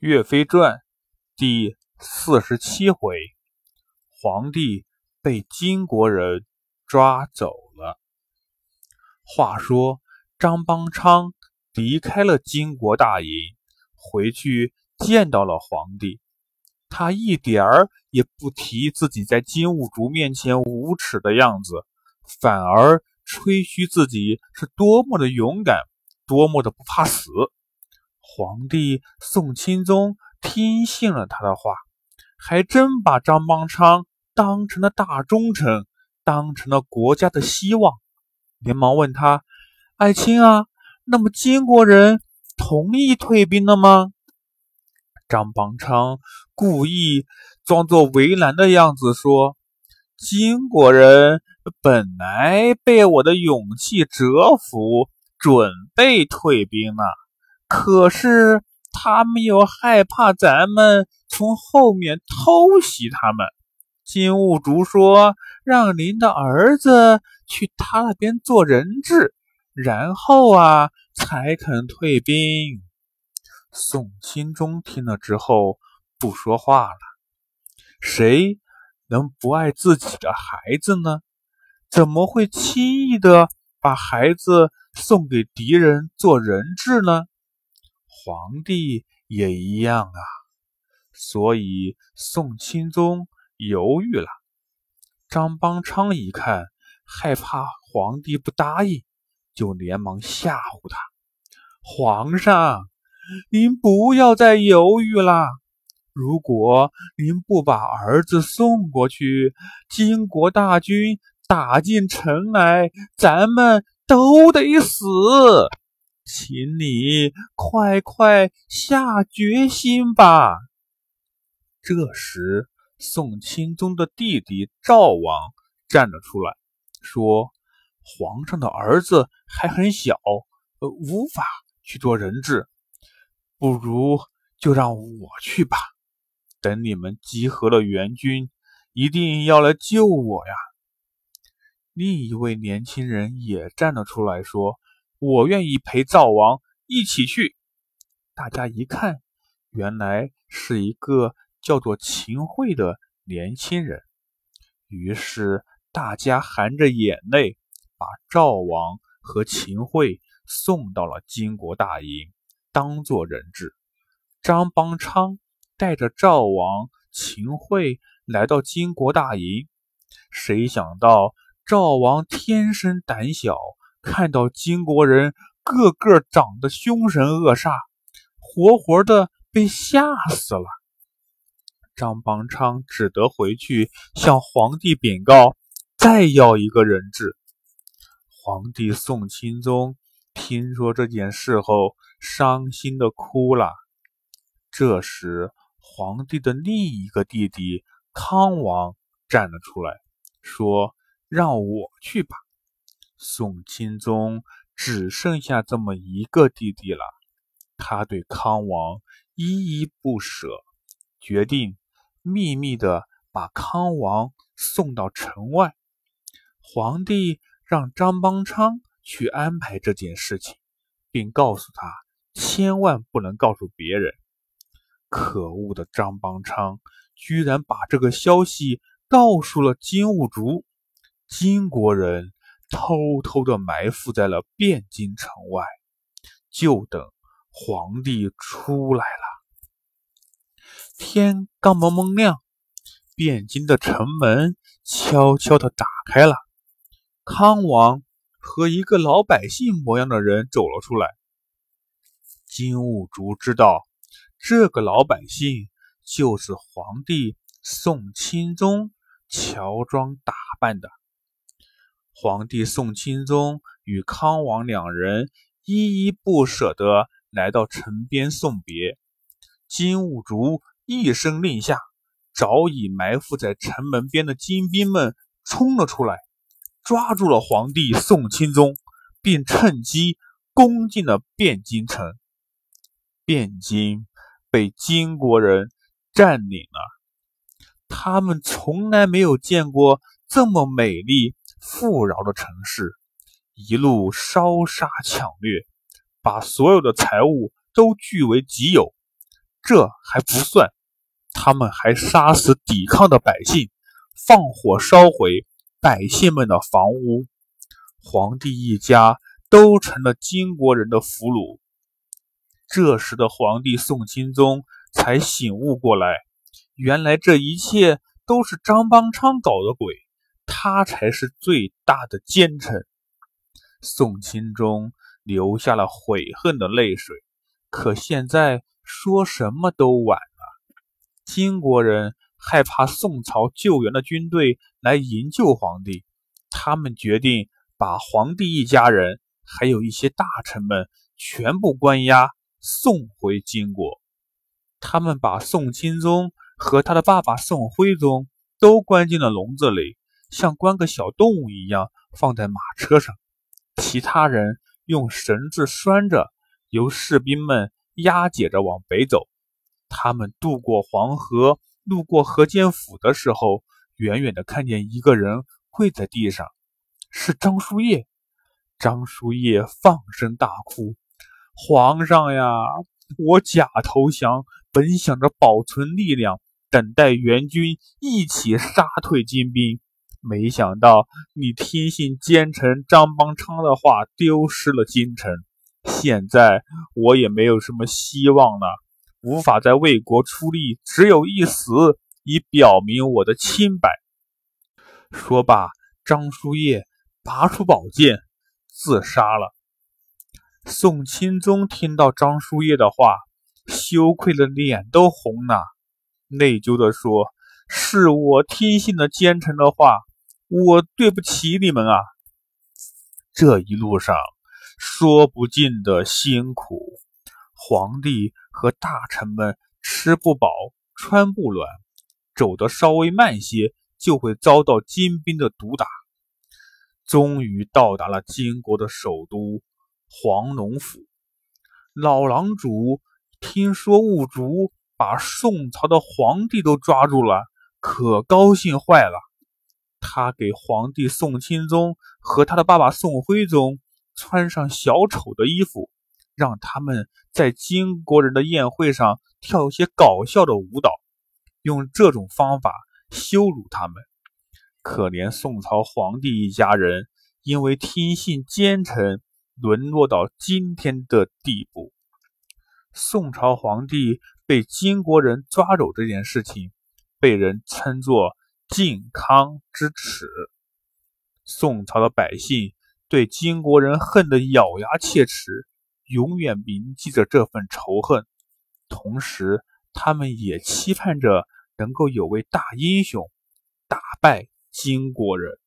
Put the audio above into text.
岳飞传第四十七回，皇帝被金国人抓走了。话说张邦昌离开了金国大营，回去见到了皇帝，他一点儿也不提自己在金兀术面前无耻的样子，反而吹嘘自己是多么的勇敢，多么的不怕死。皇帝宋钦宗听信了他的话，还真把张邦昌当成了大忠臣，当成了国家的希望，连忙问他：“爱卿啊，那么金国人同意退兵了吗？”张邦昌故意装作为难的样子说：“金国人本来被我的勇气折服，准备退兵了。”可是他们又害怕咱们从后面偷袭他们。金兀术说：“让您的儿子去他那边做人质，然后啊，才肯退兵。”宋钦宗听了之后不说话了。谁能不爱自己的孩子呢？怎么会轻易的把孩子送给敌人做人质呢？皇帝也一样啊，所以宋钦宗犹豫了。张邦昌一看，害怕皇帝不答应，就连忙吓唬他：“皇上，您不要再犹豫了。如果您不把儿子送过去，金国大军打进城来，咱们都得死。”请你快快下决心吧。这时，宋钦宗的弟弟赵王站了出来，说：“皇上的儿子还很小，呃，无法去做人质，不如就让我去吧。等你们集合了援军，一定要来救我呀。”另一位年轻人也站了出来，说。我愿意陪赵王一起去。大家一看，原来是一个叫做秦桧的年轻人。于是大家含着眼泪，把赵王和秦桧送到了金国大营，当做人质。张邦昌带着赵王、秦桧来到金国大营，谁想到赵王天生胆小。看到金国人个个长得凶神恶煞，活活的被吓死了。张邦昌只得回去向皇帝禀告，再要一个人质。皇帝宋钦宗听说这件事后，伤心的哭了。这时，皇帝的另一个弟弟康王站了出来，说：“让我去吧。”宋钦宗只剩下这么一个弟弟了，他对康王依依不舍，决定秘密的把康王送到城外。皇帝让张邦昌去安排这件事情，并告诉他千万不能告诉别人。可恶的张邦昌居然把这个消息告诉了金兀术，金国人。偷偷的埋伏在了汴京城外，就等皇帝出来了。天刚蒙蒙亮，汴京的城门悄悄的打开了。康王和一个老百姓模样的人走了出来。金兀术知道，这个老百姓就是皇帝宋钦宗乔装打扮的。皇帝宋钦宗与康王两人依依不舍地来到城边送别。金兀术一声令下，早已埋伏在城门边的金兵们冲了出来，抓住了皇帝宋钦宗，并趁机攻进了汴京城。汴京被金国人占领了，他们从来没有见过这么美丽。富饶的城市，一路烧杀抢掠，把所有的财物都据为己有。这还不算，他们还杀死抵抗的百姓，放火烧毁百姓们的房屋，皇帝一家都成了金国人的俘虏。这时的皇帝宋钦宗才醒悟过来，原来这一切都是张邦昌搞的鬼，他才是最大的奸臣。宋钦宗流下了悔恨的泪水，可现在说什么都晚了。金国人害怕宋朝救援的军队来营救皇帝，他们决定把皇帝一家人还有一些大臣们全部关押。送回金国，他们把宋钦宗和他的爸爸宋徽宗都关进了笼子里，像关个小动物一样放在马车上。其他人用绳子拴着，由士兵们押解着往北走。他们渡过黄河，路过河间府的时候，远远的看见一个人跪在地上，是张叔夜。张叔夜放声大哭。皇上呀，我假投降，本想着保存力量，等待援军一起杀退金兵，没想到你听信奸臣张邦昌的话，丢失了京城。现在我也没有什么希望了，无法在为国出力，只有一死，以表明我的清白。说罢，张叔夜拔出宝剑，自杀了。宋钦宗听到张叔夜的话，羞愧的脸都红了，内疚地说：“是我听信了奸臣的话，我对不起你们啊！”这一路上说不尽的辛苦，皇帝和大臣们吃不饱穿不暖，走得稍微慢些就会遭到金兵的毒打。终于到达了金国的首都。黄龙府老狼主听说兀竹把宋朝的皇帝都抓住了，可高兴坏了。他给皇帝宋钦宗和他的爸爸宋徽宗穿上小丑的衣服，让他们在金国人的宴会上跳一些搞笑的舞蹈，用这种方法羞辱他们。可怜宋朝皇帝一家人，因为听信奸臣。沦落到今天的地步。宋朝皇帝被金国人抓走这件事情，被人称作“靖康之耻”。宋朝的百姓对金国人恨得咬牙切齿，永远铭记着这份仇恨。同时，他们也期盼着能够有位大英雄打败金国人。